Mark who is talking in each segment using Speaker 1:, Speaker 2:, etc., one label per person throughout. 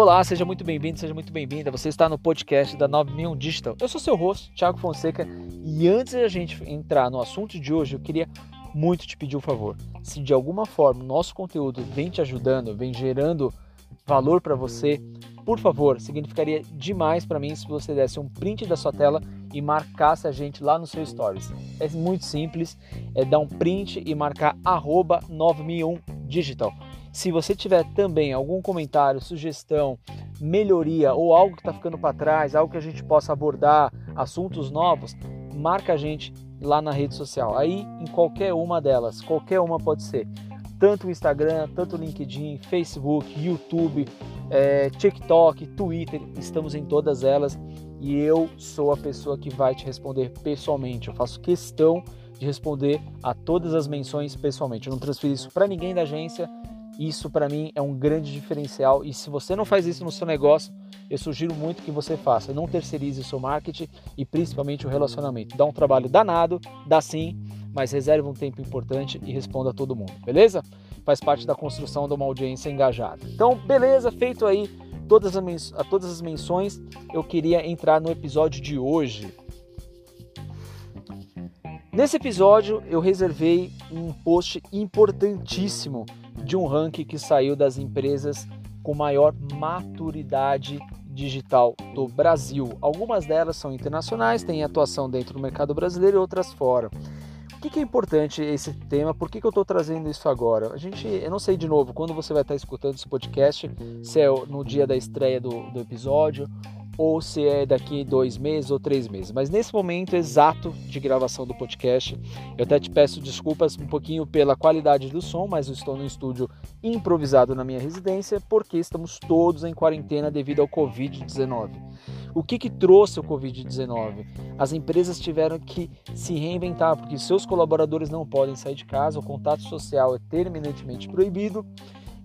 Speaker 1: Olá, seja muito bem-vindo, seja muito bem-vinda. Você está no podcast da 9001 Digital. Eu sou seu host, Thiago Fonseca, e antes da gente entrar no assunto de hoje, eu queria muito te pedir um favor. Se de alguma forma o nosso conteúdo vem te ajudando, vem gerando valor para você, por favor, significaria demais para mim se você desse um print da sua tela e marcasse a gente lá no seu stories. É muito simples, é dar um print e marcar arroba 9001 digital. Se você tiver também algum comentário, sugestão, melhoria ou algo que está ficando para trás, algo que a gente possa abordar, assuntos novos, marca a gente lá na rede social. Aí em qualquer uma delas, qualquer uma pode ser. Tanto o Instagram, tanto o LinkedIn, Facebook, YouTube, é, TikTok, Twitter, estamos em todas elas e eu sou a pessoa que vai te responder pessoalmente. Eu faço questão de responder a todas as menções pessoalmente. Eu não transfiro isso para ninguém da agência. Isso para mim é um grande diferencial e se você não faz isso no seu negócio, eu sugiro muito que você faça. Não terceirize o seu marketing e principalmente o relacionamento. Dá um trabalho danado, dá sim, mas reserve um tempo importante e responda a todo mundo, beleza? Faz parte da construção de uma audiência engajada. Então, beleza, feito aí todas as, todas as menções, eu queria entrar no episódio de hoje. Nesse episódio, eu reservei um post importantíssimo de um ranking que saiu das empresas com maior maturidade digital do Brasil. Algumas delas são internacionais, têm atuação dentro do mercado brasileiro e outras fora. O que, é importante esse tema? Por que, que eu estou trazendo isso agora? A gente, eu não sei de novo quando você vai estar escutando esse podcast, se é no dia da estreia do, do episódio ou se é daqui dois meses ou três meses. Mas nesse momento exato de gravação do podcast, eu até te peço desculpas um pouquinho pela qualidade do som, mas eu estou no estúdio improvisado na minha residência porque estamos todos em quarentena devido ao Covid-19. O que, que trouxe o Covid-19? As empresas tiveram que se reinventar porque seus colaboradores não podem sair de casa, o contato social é terminantemente proibido.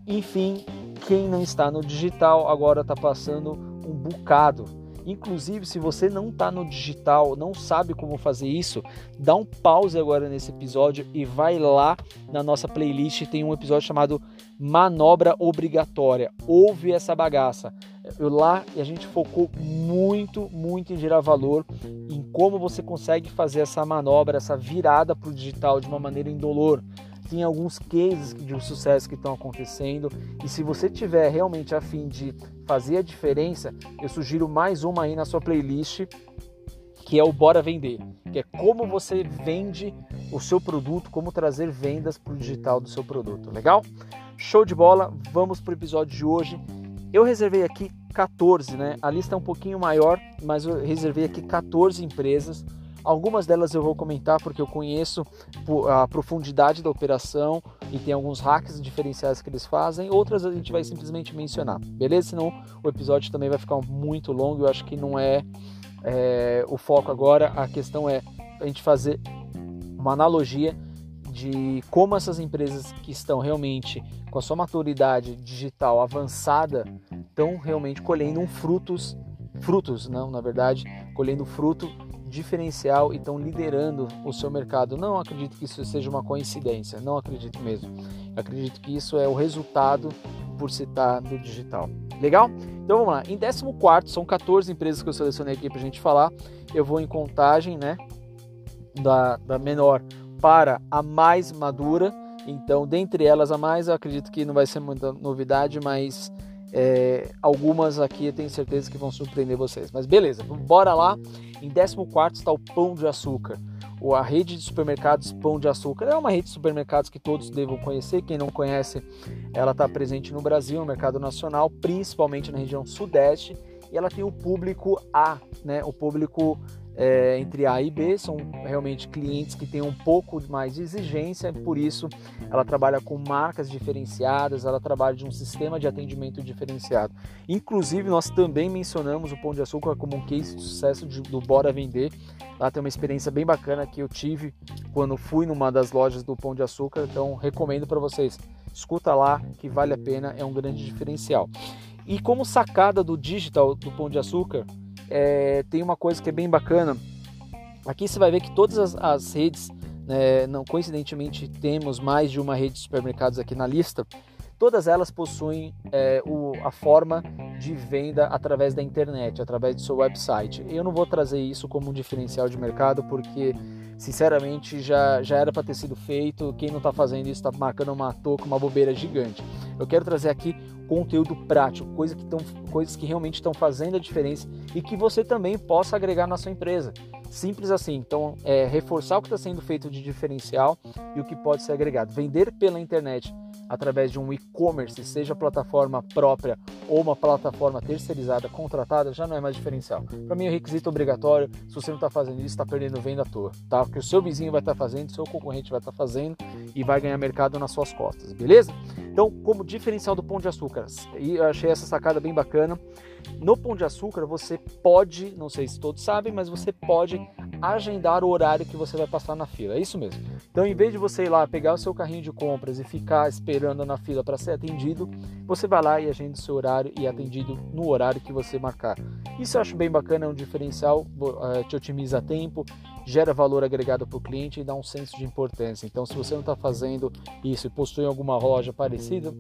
Speaker 1: Enfim, quem não está no digital agora está passando um bocado. Inclusive, se você não está no digital, não sabe como fazer isso, dá um pause agora nesse episódio e vai lá na nossa playlist. Tem um episódio chamado Manobra Obrigatória. Ouve essa bagaça. Lá a gente focou muito, muito em gerar valor, em como você consegue fazer essa manobra, essa virada para o digital de uma maneira indolor tem alguns cases de sucesso que estão acontecendo e se você tiver realmente a fim de fazer a diferença, eu sugiro mais uma aí na sua playlist que é o Bora Vender, que é como você vende o seu produto, como trazer vendas para o digital do seu produto. Legal? Show de bola, vamos para o episódio de hoje. Eu reservei aqui 14, né? A lista é um pouquinho maior, mas eu reservei aqui 14 empresas Algumas delas eu vou comentar porque eu conheço a profundidade da operação e tem alguns hacks diferenciais que eles fazem, outras a gente vai simplesmente mencionar, beleza? Senão o episódio também vai ficar muito longo, eu acho que não é, é o foco agora, a questão é a gente fazer uma analogia de como essas empresas que estão realmente com a sua maturidade digital avançada estão realmente colhendo frutos, frutos, não, na verdade, colhendo fruto diferencial e estão liderando o seu mercado. Não acredito que isso seja uma coincidência, não acredito mesmo. Acredito que isso é o resultado por se estar no digital. Legal? Então vamos lá. Em 14, são 14 empresas que eu selecionei aqui para a gente falar. Eu vou em contagem, né? Da, da menor para a mais madura. Então, dentre elas, a mais eu acredito que não vai ser muita novidade, mas é, algumas aqui eu tenho certeza que vão surpreender vocês. Mas beleza, bora lá. Em 14 está o Pão de Açúcar. A rede de supermercados Pão de Açúcar é uma rede de supermercados que todos devam conhecer. Quem não conhece, ela está presente no Brasil, no mercado nacional, principalmente na região sudeste. E ela tem o público A, né? o público é, entre A e B, são realmente clientes que têm um pouco mais de exigência, por isso ela trabalha com marcas diferenciadas, ela trabalha de um sistema de atendimento diferenciado. Inclusive, nós também mencionamos o Pão de Açúcar como um case de sucesso de, do Bora Vender. Lá tem uma experiência bem bacana que eu tive quando fui numa das lojas do Pão de Açúcar, então recomendo para vocês. Escuta lá que vale a pena, é um grande diferencial. E como sacada do digital do Pão de Açúcar, é, tem uma coisa que é bem bacana. Aqui você vai ver que todas as, as redes, né, não coincidentemente temos mais de uma rede de supermercados aqui na lista. todas elas possuem é, o, a forma de venda através da internet, através do seu website. Eu não vou trazer isso como um diferencial de mercado porque sinceramente já, já era para ter sido feito. Quem não está fazendo isso está marcando uma toca, uma bobeira gigante. Eu quero trazer aqui conteúdo prático, coisa que tão, coisas que realmente estão fazendo a diferença e que você também possa agregar na sua empresa. Simples assim. Então, é reforçar o que está sendo feito de diferencial e o que pode ser agregado. Vender pela internet através de um e-commerce, seja plataforma própria ou uma plataforma terceirizada contratada, já não é mais diferencial. Para mim é requisito obrigatório. Se você não está fazendo isso, está perdendo venda à toa, tá? Porque o seu vizinho vai estar tá fazendo, seu concorrente vai estar tá fazendo e vai ganhar mercado nas suas costas, beleza? Então, como diferencial do pão de açúcar, e eu achei essa sacada bem bacana. No pão de açúcar, você pode, não sei se todos sabem, mas você pode agendar o horário que você vai passar na fila. É isso mesmo. Então, em vez de você ir lá pegar o seu carrinho de compras e ficar esperando na fila para ser atendido, você vai lá e agenda o seu horário e é atendido no horário que você marcar. Isso eu acho bem bacana, é um diferencial, eh, te otimiza tempo, gera valor agregado para o cliente e dá um senso de importância. Então, se você não está fazendo isso e possui alguma loja parecida,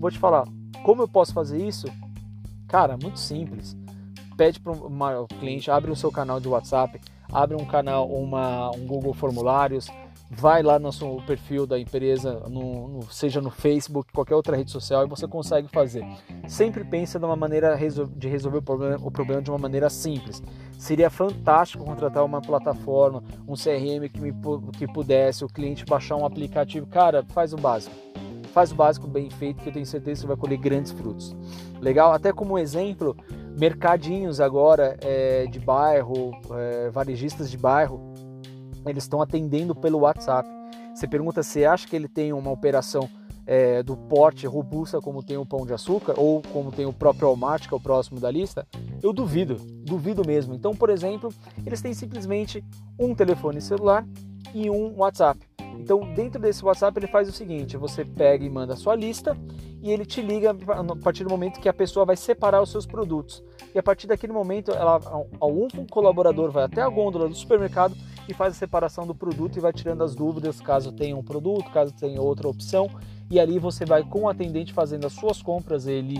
Speaker 1: vou te falar, como eu posso fazer isso? Cara, muito simples. Pede para o cliente, abre o seu canal de WhatsApp, abre um canal, uma, um Google Formulários, vai lá no seu perfil da empresa, no, no, seja no Facebook, qualquer outra rede social, e você consegue fazer. Sempre pensa de uma maneira de resolver o problema, o problema de uma maneira simples. Seria fantástico contratar uma plataforma, um CRM que, me, que pudesse o cliente baixar um aplicativo. Cara, faz o básico. Faz o básico bem feito que eu tenho certeza que você vai colher grandes frutos. Legal? Até como exemplo, mercadinhos agora é, de bairro, é, varejistas de bairro, eles estão atendendo pelo WhatsApp. Você pergunta se acha que ele tem uma operação é, do porte robusta como tem o Pão de Açúcar ou como tem o próprio Walmart, que é o próximo da lista? Eu duvido, duvido mesmo. Então, por exemplo, eles têm simplesmente um telefone celular e um WhatsApp. Então, dentro desse WhatsApp, ele faz o seguinte: você pega e manda a sua lista e ele te liga a partir do momento que a pessoa vai separar os seus produtos. E a partir daquele momento, ela, algum colaborador vai até a gôndola do supermercado e faz a separação do produto e vai tirando as dúvidas caso tenha um produto, caso tenha outra opção. E ali você vai com o atendente fazendo as suas compras, ele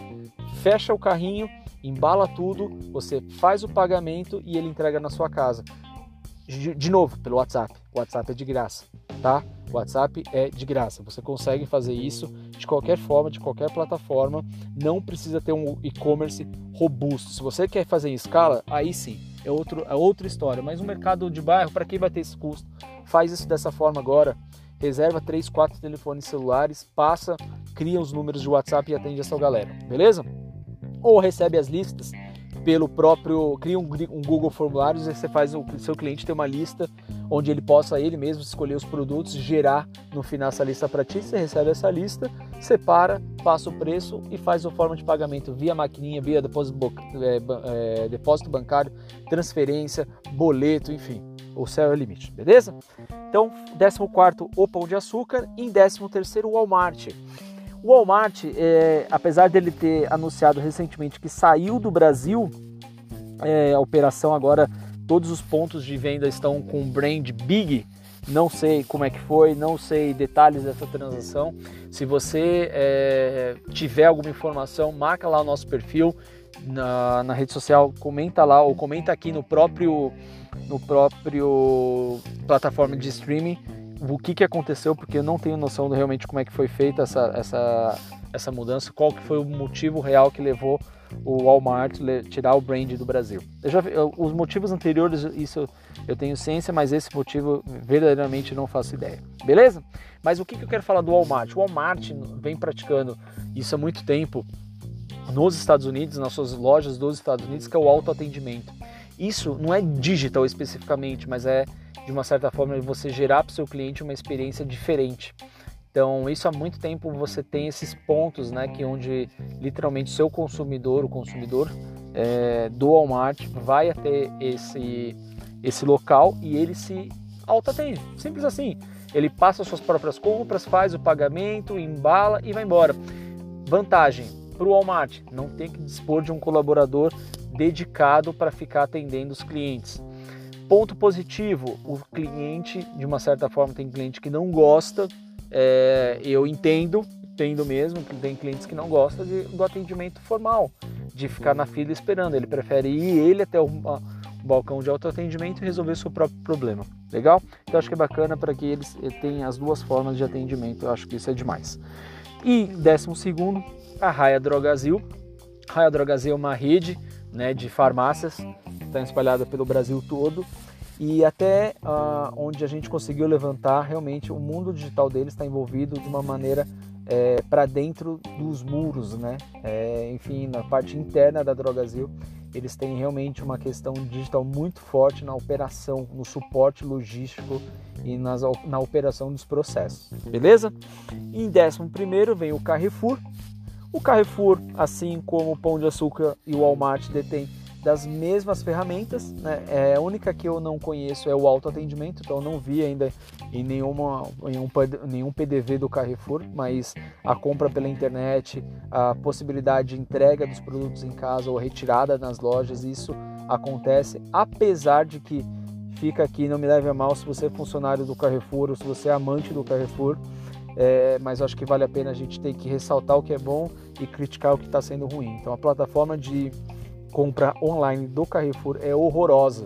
Speaker 1: fecha o carrinho, embala tudo, você faz o pagamento e ele entrega na sua casa. De novo, pelo WhatsApp. O WhatsApp é de graça tá? O WhatsApp é de graça. Você consegue fazer isso de qualquer forma, de qualquer plataforma. Não precisa ter um e-commerce robusto. Se você quer fazer em escala, aí sim, é, outro, é outra história. Mas no mercado de bairro, para quem vai ter esse custo? Faz isso dessa forma agora. Reserva 3, 4 telefones celulares, passa, cria os números de WhatsApp e atende essa galera, beleza? Ou recebe as listas pelo próprio. Cria um, um Google Formulários e você faz o seu cliente ter uma lista onde ele possa ele mesmo escolher os produtos, gerar no final essa lista para ti. Você recebe essa lista, separa, passa o preço e faz a forma de pagamento via maquininha, via depósito, é, é, depósito bancário, transferência, boleto, enfim. O céu é o limite, beleza? Então, 14 o Pão de Açúcar em 13 o Walmart. O Walmart, é, apesar dele ter anunciado recentemente que saiu do Brasil, é, a operação agora, todos os pontos de venda estão com brand big. Não sei como é que foi, não sei detalhes dessa transação. Se você é, tiver alguma informação, marca lá o nosso perfil na, na rede social, comenta lá ou comenta aqui no próprio no próprio plataforma de streaming o que, que aconteceu, porque eu não tenho noção de realmente como é que foi feita essa, essa, essa mudança, qual que foi o motivo real que levou o Walmart tirar o brand do Brasil. Eu já, eu, os motivos anteriores, isso eu tenho ciência, mas esse motivo verdadeiramente não faço ideia. Beleza? Mas o que, que eu quero falar do Walmart? O Walmart vem praticando isso há muito tempo nos Estados Unidos, nas suas lojas dos Estados Unidos, que é o autoatendimento. Isso não é digital especificamente, mas é de uma certa forma você gerar para o seu cliente uma experiência diferente. Então, isso há muito tempo você tem esses pontos, né, que onde literalmente seu consumidor, o consumidor é, do Walmart vai até esse esse local e ele se autoatende, simples assim. Ele passa suas próprias compras, faz o pagamento, embala e vai embora. Vantagem para o Walmart, não tem que dispor de um colaborador dedicado para ficar atendendo os clientes. Ponto positivo, o cliente, de uma certa forma, tem cliente que não gosta, é, eu entendo, entendo mesmo que tem clientes que não gostam de, do atendimento formal, de ficar na fila esperando. Ele prefere ir ele até o, balcão de autoatendimento e resolver seu próprio problema. Legal? Então acho que é bacana para que eles eh, tenham as duas formas de atendimento. Eu acho que isso é demais. E décimo segundo, a Raia Drogazil. Raia Drogazil é uma rede né, de farmácias, está espalhada pelo Brasil todo e até uh, onde a gente conseguiu levantar realmente o mundo digital deles está envolvido de uma maneira é, para dentro dos muros, né? É, enfim, na parte interna da Drogazil, eles têm realmente uma questão digital muito forte na operação, no suporte logístico e nas, na operação dos processos, beleza? Em décimo primeiro vem o Carrefour. O Carrefour, assim como o Pão de Açúcar e o Walmart, detém das mesmas ferramentas. Né? É, a única que eu não conheço é o autoatendimento, então eu não vi ainda em, nenhuma, em um, nenhum PDV do Carrefour, mas a compra pela internet, a possibilidade de entrega dos produtos em casa ou retirada nas lojas, isso acontece, apesar de que fica aqui, não me leve a mal se você é funcionário do Carrefour ou se você é amante do Carrefour, é, mas acho que vale a pena a gente ter que ressaltar o que é bom e criticar o que está sendo ruim. Então a plataforma de compra online do Carrefour é horrorosa.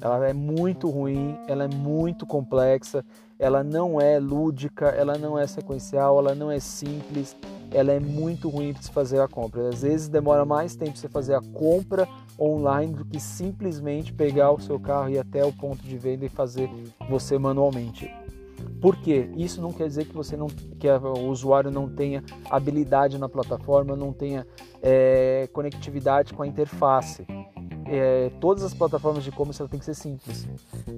Speaker 1: Ela é muito ruim, ela é muito complexa, ela não é lúdica, ela não é sequencial, ela não é simples, ela é muito ruim para se fazer a compra. Às vezes demora mais tempo você fazer a compra online do que simplesmente pegar o seu carro e ir até o ponto de venda e fazer você manualmente. Por quê? Isso não quer dizer que você não, que o usuário não tenha habilidade na plataforma, não tenha é, conectividade com a interface. É, todas as plataformas de e-commerce tem que ser simples,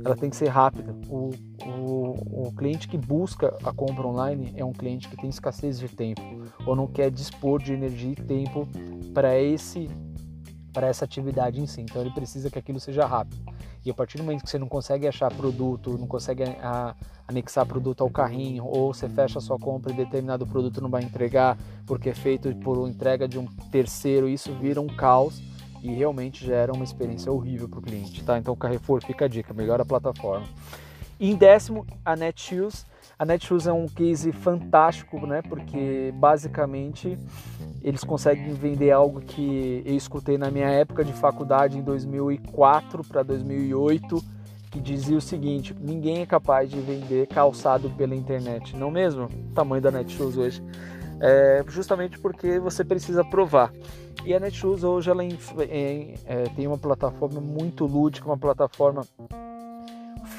Speaker 1: ela tem que ser rápida. O, o, o, cliente que busca a compra online é um cliente que tem escassez de tempo ou não quer dispor de energia e tempo para essa atividade em si. Então ele precisa que aquilo seja rápido. E a partir do momento que você não consegue achar produto, não consegue a, anexar produto ao carrinho, ou você fecha sua compra e determinado produto não vai entregar porque é feito por entrega de um terceiro, isso vira um caos e realmente gera uma experiência horrível para o cliente, tá? Então Carrefour, fica a dica, melhora a plataforma. Em décimo, a Netshoes. A Netshoes é um case fantástico, né? Porque basicamente eles conseguem vender algo que eu escutei na minha época de faculdade em 2004 para 2008, que dizia o seguinte: ninguém é capaz de vender calçado pela internet, não mesmo? O tamanho da Netshoes hoje. É, justamente porque você precisa provar. E a Netshoes hoje ela é, é, tem uma plataforma muito lúdica, uma plataforma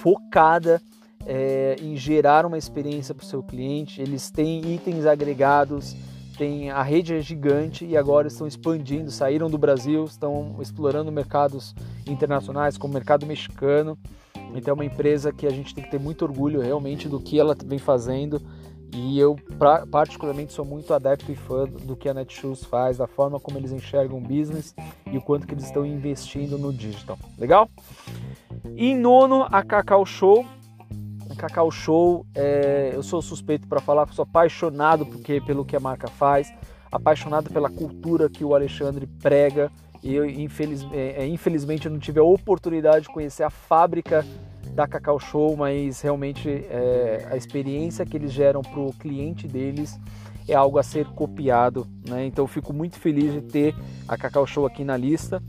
Speaker 1: focada é, em gerar uma experiência para o seu cliente. Eles têm itens agregados, tem a rede é gigante e agora estão expandindo, saíram do Brasil, estão explorando mercados internacionais, como o mercado mexicano. Então é uma empresa que a gente tem que ter muito orgulho realmente do que ela vem fazendo. E eu particularmente sou muito adepto e fã do que a Netshoes faz, da forma como eles enxergam o business e o quanto que eles estão investindo no digital. Legal? Em nono, a Cacau Show. Cacau Show, é, eu sou suspeito para falar, sou apaixonado porque, pelo que a marca faz, apaixonado pela cultura que o Alexandre prega. E eu, infeliz, é, é, infelizmente, eu não tive a oportunidade de conhecer a fábrica da Cacau Show, mas realmente é, a experiência que eles geram para o cliente deles é algo a ser copiado. Né? Então eu fico muito feliz de ter a Cacau Show aqui na lista.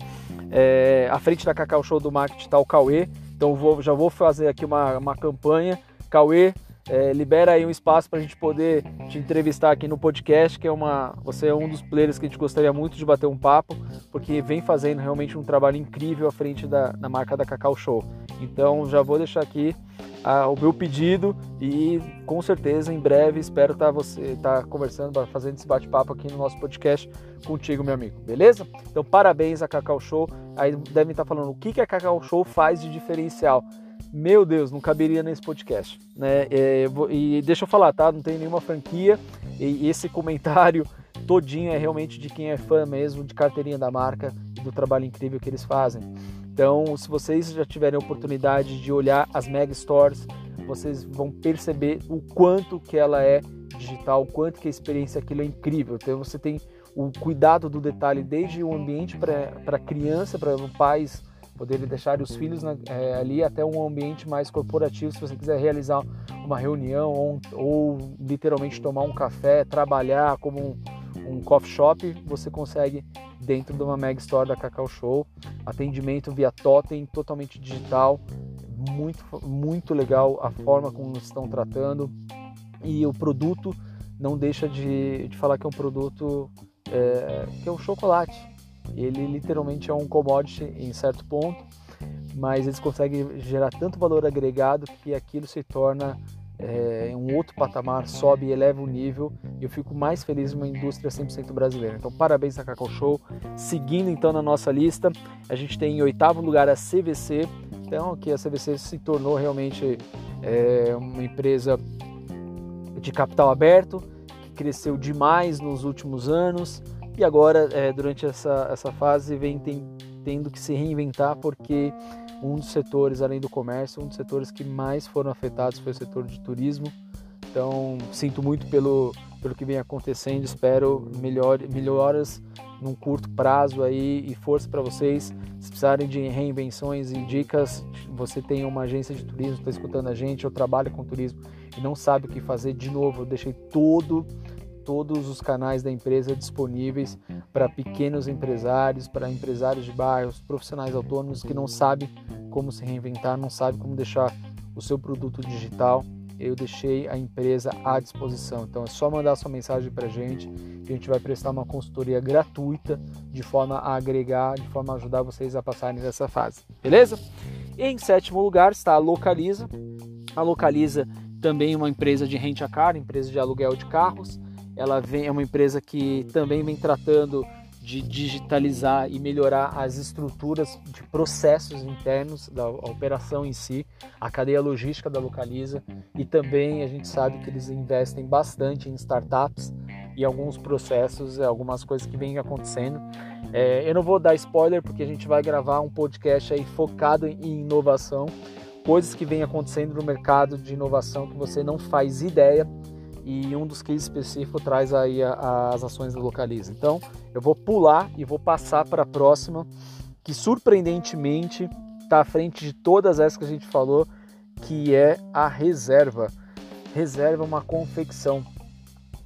Speaker 1: É, à frente da Cacau Show do Marketing está o Cauê, então vou, já vou fazer aqui uma, uma campanha. Cauê, é, libera aí um espaço para a gente poder te entrevistar aqui no podcast, que é uma, você é um dos players que a gente gostaria muito de bater um papo, porque vem fazendo realmente um trabalho incrível à frente da, da marca da Cacau Show. Então já vou deixar aqui o meu pedido e com certeza em breve espero estar tá você estar tá conversando, fazendo esse bate-papo aqui no nosso podcast contigo, meu amigo, beleza? Então parabéns a Cacau Show. Aí devem estar tá falando o que, que a Cacau Show faz de diferencial. Meu Deus, não caberia nesse podcast, né? É, e deixa eu falar, tá? Não tem nenhuma franquia e esse comentário todinho é realmente de quem é fã mesmo de carteirinha da marca e do trabalho incrível que eles fazem. Então, se vocês já tiverem a oportunidade de olhar as mega stores, vocês vão perceber o quanto que ela é digital, o quanto que a experiência aquilo é incrível. Então, você tem o cuidado do detalhe desde o ambiente para criança, para pais poderem deixar os filhos na, é, ali até um ambiente mais corporativo, se você quiser realizar uma reunião ou, ou, literalmente tomar um café, trabalhar como um, um coffee shop, você consegue dentro de uma Mega Store da Cacau Show. Atendimento via totem, totalmente digital, muito, muito legal a forma como estão tratando e o produto não deixa de, de falar que é um produto é, que é um chocolate. Ele literalmente é um commodity em certo ponto, mas eles conseguem gerar tanto valor agregado que aquilo se torna é, um outro patamar, sobe e eleva o nível e eu fico mais feliz numa indústria 100% brasileira. Então, parabéns a Cacau Show. Seguindo então na nossa lista, a gente tem em oitavo lugar a CVC, então que a CVC se tornou realmente é, uma empresa de capital aberto, que cresceu demais nos últimos anos e agora, é, durante essa, essa fase, vem tem, tendo que se reinventar porque um dos setores, além do comércio, um dos setores que mais foram afetados foi o setor de turismo. Então, sinto muito pelo, pelo que vem acontecendo, espero melhor, melhoras num curto prazo aí e força para vocês. Se precisarem de reinvenções e dicas, você tem uma agência de turismo, está escutando a gente, eu trabalho com turismo e não sabe o que fazer, de novo, eu deixei todo todos os canais da empresa disponíveis para pequenos empresários, para empresários de bairros, profissionais autônomos que não sabem como se reinventar, não sabem como deixar o seu produto digital. Eu deixei a empresa à disposição. Então é só mandar sua mensagem para a gente que a gente vai prestar uma consultoria gratuita de forma a agregar, de forma a ajudar vocês a passarem dessa fase. Beleza? Em sétimo lugar está a Localiza. A Localiza também uma empresa de rent a car, empresa de aluguel de carros. Ela vem, é uma empresa que também vem tratando de digitalizar e melhorar as estruturas de processos internos da operação em si, a cadeia logística da Localiza e também a gente sabe que eles investem bastante em startups e alguns processos, algumas coisas que vêm acontecendo. É, eu não vou dar spoiler porque a gente vai gravar um podcast aí focado em inovação, coisas que vêm acontecendo no mercado de inovação que você não faz ideia e um dos cases específicos traz aí as ações da Localiza. Então, eu vou pular e vou passar para a próxima, que surpreendentemente está à frente de todas essas que a gente falou, que é a Reserva. Reserva é uma confecção,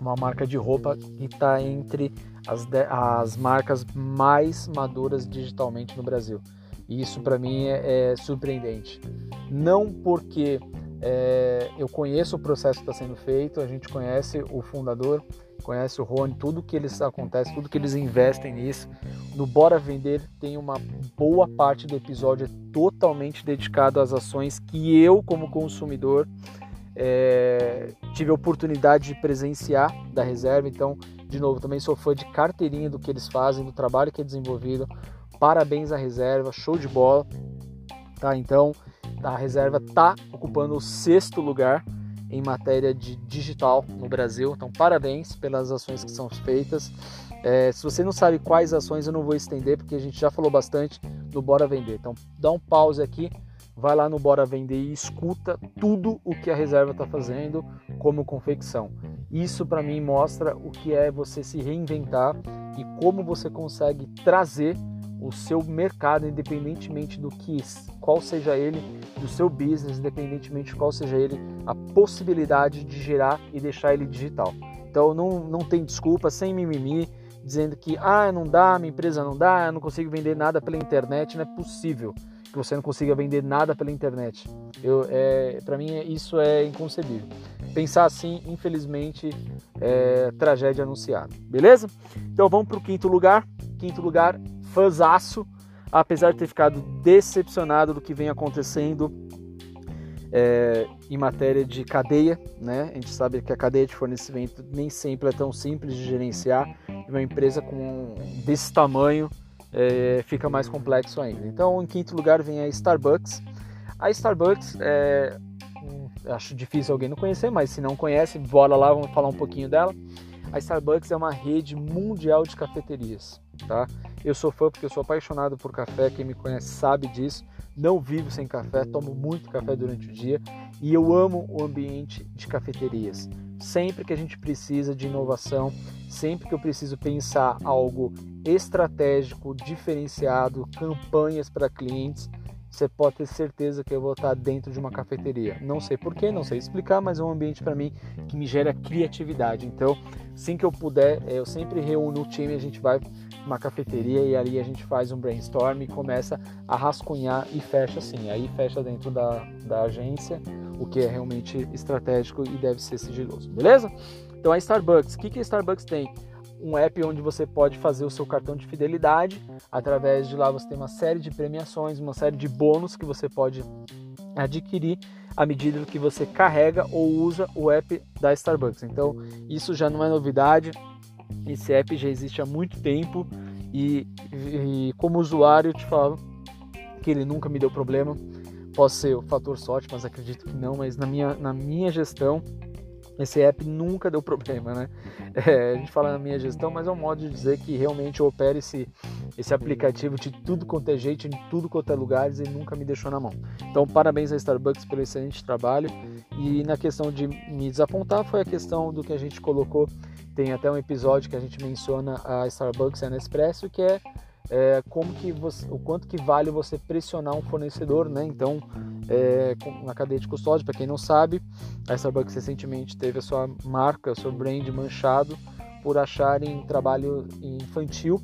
Speaker 1: uma marca de roupa que está entre as, as marcas mais maduras digitalmente no Brasil. E isso para mim é, é surpreendente. Não porque é, eu conheço o processo que está sendo feito, a gente conhece o fundador, conhece o Rony, tudo que eles acontece, tudo que eles investem nisso. No Bora Vender tem uma boa parte do episódio totalmente dedicado às ações que eu, como consumidor, é, tive a oportunidade de presenciar da reserva. Então, de novo, também sou fã de carteirinha do que eles fazem, do trabalho que é desenvolvido. Parabéns à reserva, show de bola. Tá? Então, a reserva está ocupando o sexto lugar em matéria de digital no Brasil. Então, parabéns pelas ações que são feitas. É, se você não sabe quais ações, eu não vou estender, porque a gente já falou bastante no Bora Vender. Então, dá um pause aqui, vai lá no Bora Vender e escuta tudo o que a reserva está fazendo como confecção. Isso, para mim, mostra o que é você se reinventar e como você consegue trazer o seu mercado, independentemente do que, qual seja ele, do seu business, independentemente de qual seja ele, a possibilidade de gerar e deixar ele digital. Então não, não tem desculpa, sem mimimi, dizendo que ah, não dá, minha empresa não dá, eu não consigo vender nada pela internet, não é possível que você não consiga vender nada pela internet. Eu, é, para mim isso é inconcebível. Pensar assim, infelizmente, é tragédia anunciada. Beleza? Então vamos para o quinto lugar. Quinto lugar, fãzaço, apesar de ter ficado decepcionado do que vem acontecendo é, em matéria de cadeia, né? A gente sabe que a cadeia de fornecimento nem sempre é tão simples de gerenciar. Uma empresa com desse tamanho é, fica mais complexo ainda. Então, em quinto lugar vem a Starbucks. A Starbucks é, acho difícil alguém não conhecer, mas se não conhece, bora lá, vamos falar um pouquinho dela. A Starbucks é uma rede mundial de cafeterias, tá? Eu sou fã porque eu sou apaixonado por café, quem me conhece sabe disso. Não vivo sem café, tomo muito café durante o dia e eu amo o ambiente de cafeterias. Sempre que a gente precisa de inovação, sempre que eu preciso pensar algo estratégico, diferenciado, campanhas para clientes, você pode ter certeza que eu vou estar dentro de uma cafeteria. Não sei porquê, não sei explicar, mas é um ambiente para mim que me gera criatividade. Então, assim que eu puder, é, eu sempre reúno o time, a gente vai uma cafeteria e ali a gente faz um brainstorm e começa a rascunhar e fecha assim. Aí fecha dentro da, da agência, o que é realmente estratégico e deve ser sigiloso, beleza? Então a Starbucks, o que, que a Starbucks tem? Um app onde você pode fazer o seu cartão de fidelidade. Através de lá você tem uma série de premiações, uma série de bônus que você pode adquirir à medida que você carrega ou usa o app da Starbucks. Então, isso já não é novidade. Esse app já existe há muito tempo e, e como usuário eu te falo que ele nunca me deu problema. Pode ser o fator sorte, mas acredito que não. Mas na minha, na minha gestão esse app nunca deu problema, né? É, a gente fala na minha gestão, mas é um modo de dizer que realmente eu opero esse, esse aplicativo de tudo quanto é jeito, em tudo quanto é lugares e nunca me deixou na mão. Então, parabéns à Starbucks pelo excelente trabalho. E na questão de me desapontar, foi a questão do que a gente colocou. Tem até um episódio que a gente menciona a Starbucks e a Nespresso, que é é, como que você, o quanto que vale você pressionar um fornecedor, né? Então, é, na cadeia de custódia, para quem não sabe, a Starbucks recentemente teve a sua marca, o seu brand manchado por acharem trabalho infantil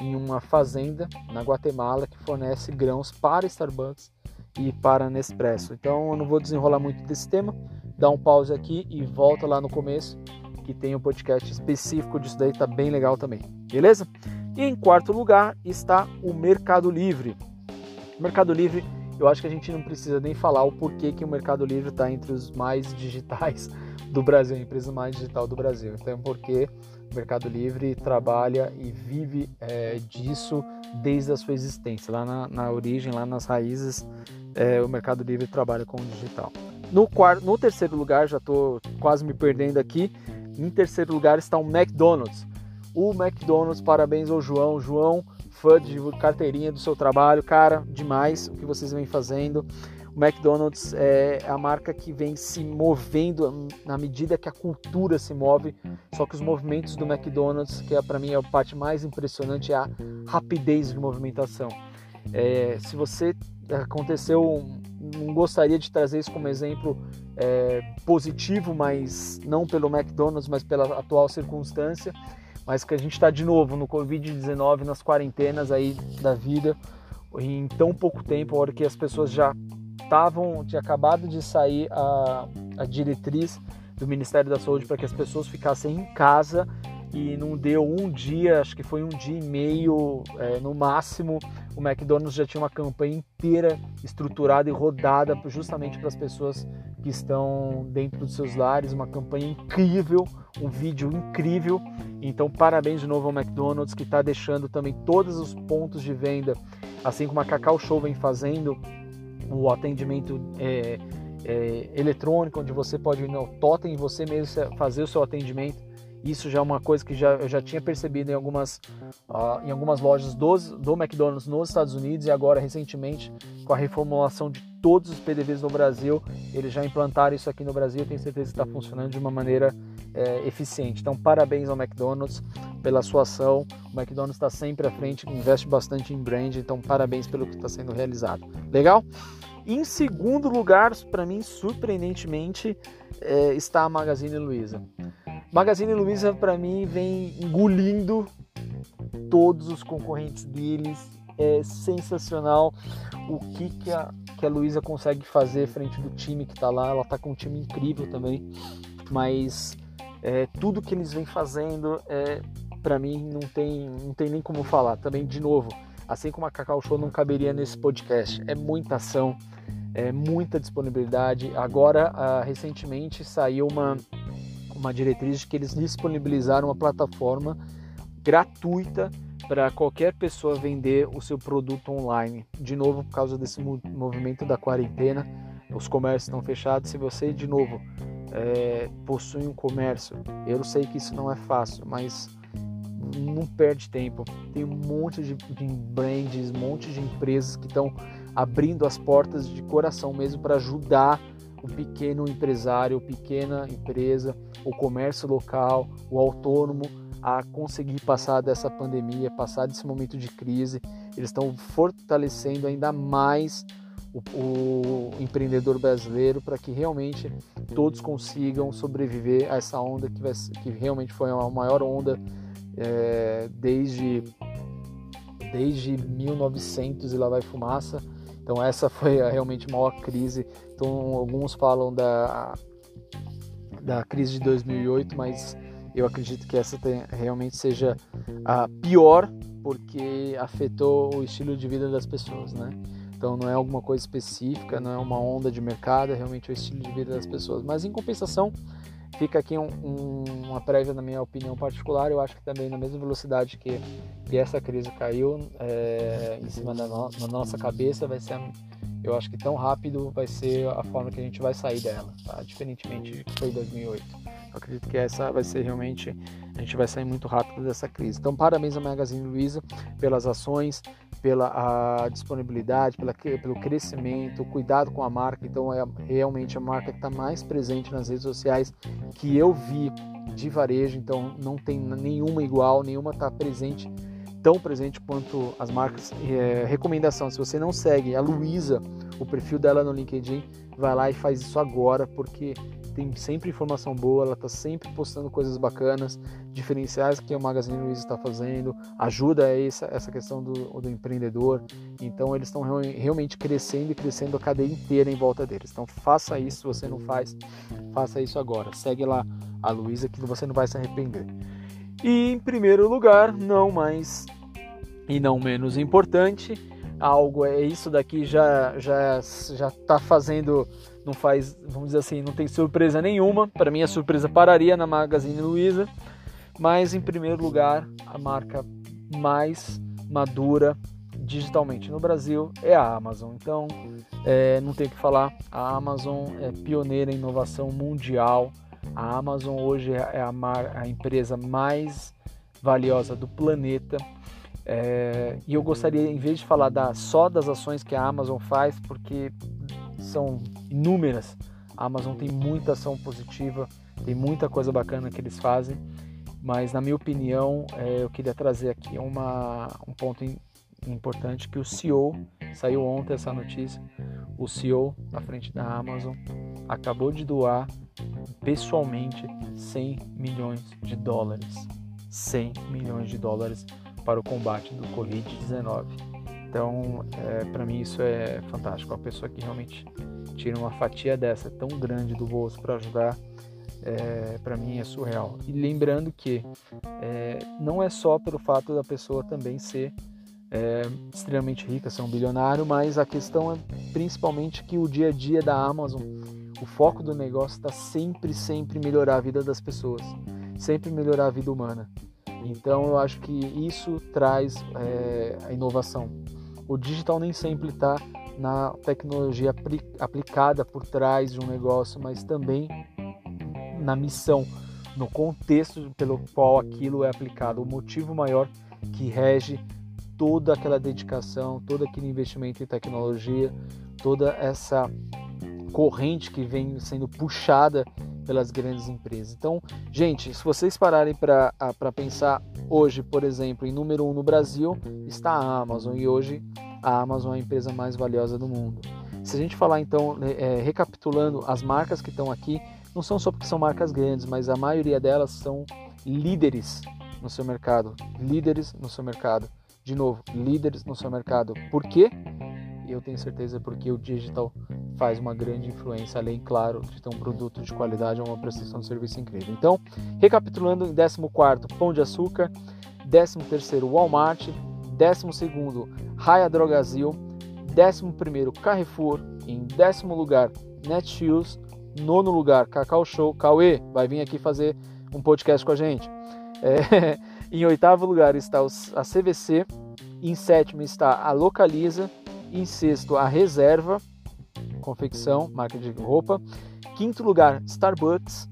Speaker 1: em uma fazenda na Guatemala que fornece grãos para Starbucks e para Nespresso. Então, eu não vou desenrolar muito desse tema, dá um pause aqui e volta lá no começo que tem um podcast específico disso daí, tá bem legal também. Beleza? E em quarto lugar está o Mercado Livre. Mercado Livre, eu acho que a gente não precisa nem falar o porquê que o Mercado Livre está entre os mais digitais do Brasil, a empresa mais digital do Brasil. Então, porque o Mercado Livre trabalha e vive é, disso desde a sua existência. Lá na, na origem, lá nas raízes, é, o Mercado Livre trabalha com o digital. No, quarto, no terceiro lugar, já estou quase me perdendo aqui, em terceiro lugar está o McDonald's o McDonald's. Parabéns ao João. João, fã de carteirinha do seu trabalho, cara, demais o que vocês vêm fazendo. O McDonald's é a marca que vem se movendo na medida que a cultura se move. Só que os movimentos do McDonald's, que é para mim é a parte mais impressionante, é a rapidez de movimentação. É, se você aconteceu, não gostaria de trazer isso como exemplo é, positivo, mas não pelo McDonald's, mas pela atual circunstância mas que a gente está de novo no Covid-19, nas quarentenas aí da vida, em tão pouco tempo, a hora que as pessoas já estavam, tinha acabado de sair a, a diretriz do Ministério da Saúde para que as pessoas ficassem em casa e não deu um dia, acho que foi um dia e meio é, no máximo. O McDonald's já tinha uma campanha inteira estruturada e rodada justamente para as pessoas que estão dentro dos seus lares, uma campanha incrível, um vídeo incrível. Então, parabéns de novo ao McDonald's que está deixando também todos os pontos de venda, assim como a Cacau Show vem fazendo, o atendimento é, é, eletrônico, onde você pode ir no totem e você mesmo fazer o seu atendimento. Isso já é uma coisa que já, eu já tinha percebido em algumas, uh, em algumas lojas do, do McDonald's nos Estados Unidos e agora recentemente com a reformulação de todos os PDVs no Brasil, eles já implantaram isso aqui no Brasil. Eu tenho certeza que está funcionando de uma maneira é, eficiente. Então, parabéns ao McDonald's pela sua ação. O McDonald's está sempre à frente, investe bastante em brand. Então, parabéns pelo que está sendo realizado. Legal? Em segundo lugar, para mim, surpreendentemente, é, está a Magazine Luiza. Magazine Luiza para mim vem engolindo todos os concorrentes deles. É sensacional o que, que a, que a Luiza consegue fazer frente do time que está lá. Ela está com um time incrível também, mas é, tudo que eles vêm fazendo é para mim não tem, não tem nem como falar. Também de novo, assim como a Cacau Show não caberia nesse podcast, é muita ação, é muita disponibilidade. Agora, ah, recentemente saiu uma uma diretriz de que eles disponibilizaram uma plataforma gratuita para qualquer pessoa vender o seu produto online. De novo, por causa desse movimento da quarentena, os comércios estão fechados. Se você, de novo, é, possui um comércio, eu sei que isso não é fácil, mas não perde tempo. Tem um monte de, de brands, um monte de empresas que estão abrindo as portas de coração mesmo para ajudar o pequeno empresário, pequena empresa, o comércio local, o autônomo a conseguir passar dessa pandemia, passar desse momento de crise. Eles estão fortalecendo ainda mais o, o empreendedor brasileiro para que realmente todos consigam sobreviver a essa onda que, vai, que realmente foi a maior onda é, desde desde 1900 e lá vai fumaça. Então essa foi a, realmente a maior crise. Então alguns falam da da crise de 2008, mas eu acredito que essa tem, realmente seja a pior porque afetou o estilo de vida das pessoas, né? Então não é alguma coisa específica, não é uma onda de mercado, é realmente o estilo de vida das pessoas. Mas em compensação, fica aqui um, um, uma prévia na minha opinião particular. Eu acho que também na mesma velocidade que, que essa crise caiu é, em cima da no, na nossa cabeça, vai ser, eu acho que tão rápido vai ser a forma que a gente vai sair dela, tá? diferentemente de que foi 2008. Eu acredito que essa vai ser realmente a gente vai sair muito rápido dessa crise. Então parabéns a Magazine Luiza pelas ações, pela disponibilidade, pela, pelo crescimento, cuidado com a marca. Então é realmente a marca que está mais presente nas redes sociais que eu vi de varejo. Então não tem nenhuma igual, nenhuma está presente tão presente quanto as marcas. É, recomendação: se você não segue a Luísa, o perfil dela no LinkedIn, vai lá e faz isso agora, porque tem sempre informação boa, ela está sempre postando coisas bacanas, diferenciais que o Magazine Luiza está fazendo, ajuda essa, essa questão do, do empreendedor. Então eles estão realmente crescendo e crescendo a cadeia inteira em volta deles. Então faça isso, se você não faz, faça isso agora. Segue lá a Luísa que você não vai se arrepender. E em primeiro lugar, não mais e não menos importante, algo é isso daqui já já já está fazendo não faz, vamos dizer assim, não tem surpresa nenhuma. Para mim a surpresa pararia na Magazine Luiza, mas em primeiro lugar, a marca mais madura digitalmente no Brasil é a Amazon. Então, é, não tem o que falar, a Amazon é pioneira em inovação mundial. A Amazon hoje é a, a empresa mais valiosa do planeta. É, e eu gostaria, em vez de falar da, só das ações que a Amazon faz, porque são inúmeras. A Amazon tem muita ação positiva, tem muita coisa bacana que eles fazem, mas na minha opinião, é, eu queria trazer aqui uma, um ponto importante que o CEO, saiu ontem essa notícia, o CEO na frente da Amazon acabou de doar pessoalmente 100 milhões de dólares. 100 milhões de dólares para o combate do Covid-19. Então, é, para mim isso é fantástico. Uma pessoa que realmente tira uma fatia dessa tão grande do bolso para ajudar, é, para mim é surreal. E lembrando que é, não é só pelo fato da pessoa também ser é, extremamente rica, ser um bilionário, mas a questão é principalmente que o dia a dia da Amazon, o foco do negócio está sempre, sempre melhorar a vida das pessoas, sempre melhorar a vida humana. Então eu acho que isso traz é, a inovação. O digital nem sempre está na tecnologia aplicada por trás de um negócio, mas também na missão, no contexto pelo qual aquilo é aplicado, o motivo maior que rege toda aquela dedicação, todo aquele investimento em tecnologia, toda essa corrente que vem sendo puxada pelas grandes empresas. Então, gente, se vocês pararem para pensar hoje, por exemplo, em número um no Brasil, está a Amazon e hoje a Amazon é a empresa mais valiosa do mundo. Se a gente falar então, é, recapitulando, as marcas que estão aqui não são só porque são marcas grandes, mas a maioria delas são líderes no seu mercado. Líderes no seu mercado. De novo, líderes no seu mercado. Por quê? Eu tenho certeza porque o digital faz uma grande influência, além, claro, de ter um produto de qualidade ou uma prestação de serviço incrível. Então, recapitulando, em 14 Pão de Açúcar, 13 Walmart, 12 Raia Drogazil, 11 Carrefour, em décimo lugar Netshoes, nono lugar Cacau Show, Cauê vai vir aqui fazer um podcast com a gente. É, em oitavo lugar está a CVC, em sétimo está a Localiza, em sexto a Reserva, confecção, marca de roupa. Quinto lugar, Starbucks.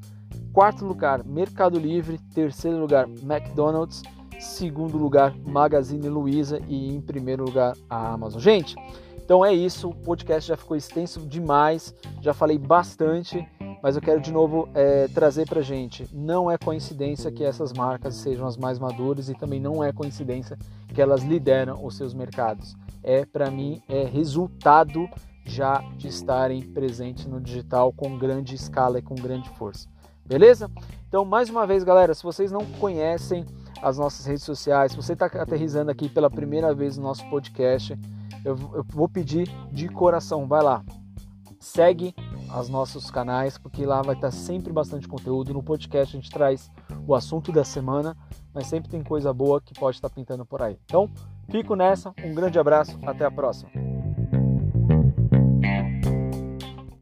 Speaker 1: Quarto lugar, Mercado Livre. Terceiro lugar, McDonald's. Segundo lugar, Magazine Luiza. E em primeiro lugar, a Amazon. Gente, então é isso. O podcast já ficou extenso demais. Já falei bastante. Mas eu quero de novo é, trazer para gente. Não é coincidência que essas marcas sejam as mais maduras e também não é coincidência que elas lideram os seus mercados. É para mim é resultado já de estarem presentes no digital com grande escala e com grande força. Beleza? Então, mais uma vez, galera, se vocês não conhecem as nossas redes sociais, se você está aterrizando aqui pela primeira vez no nosso podcast, eu, eu vou pedir de coração, vai lá, segue os nossos canais, porque lá vai estar sempre bastante conteúdo. No podcast a gente traz o assunto da semana, mas sempre tem coisa boa que pode estar pintando por aí. Então, fico nessa, um grande abraço, até a próxima.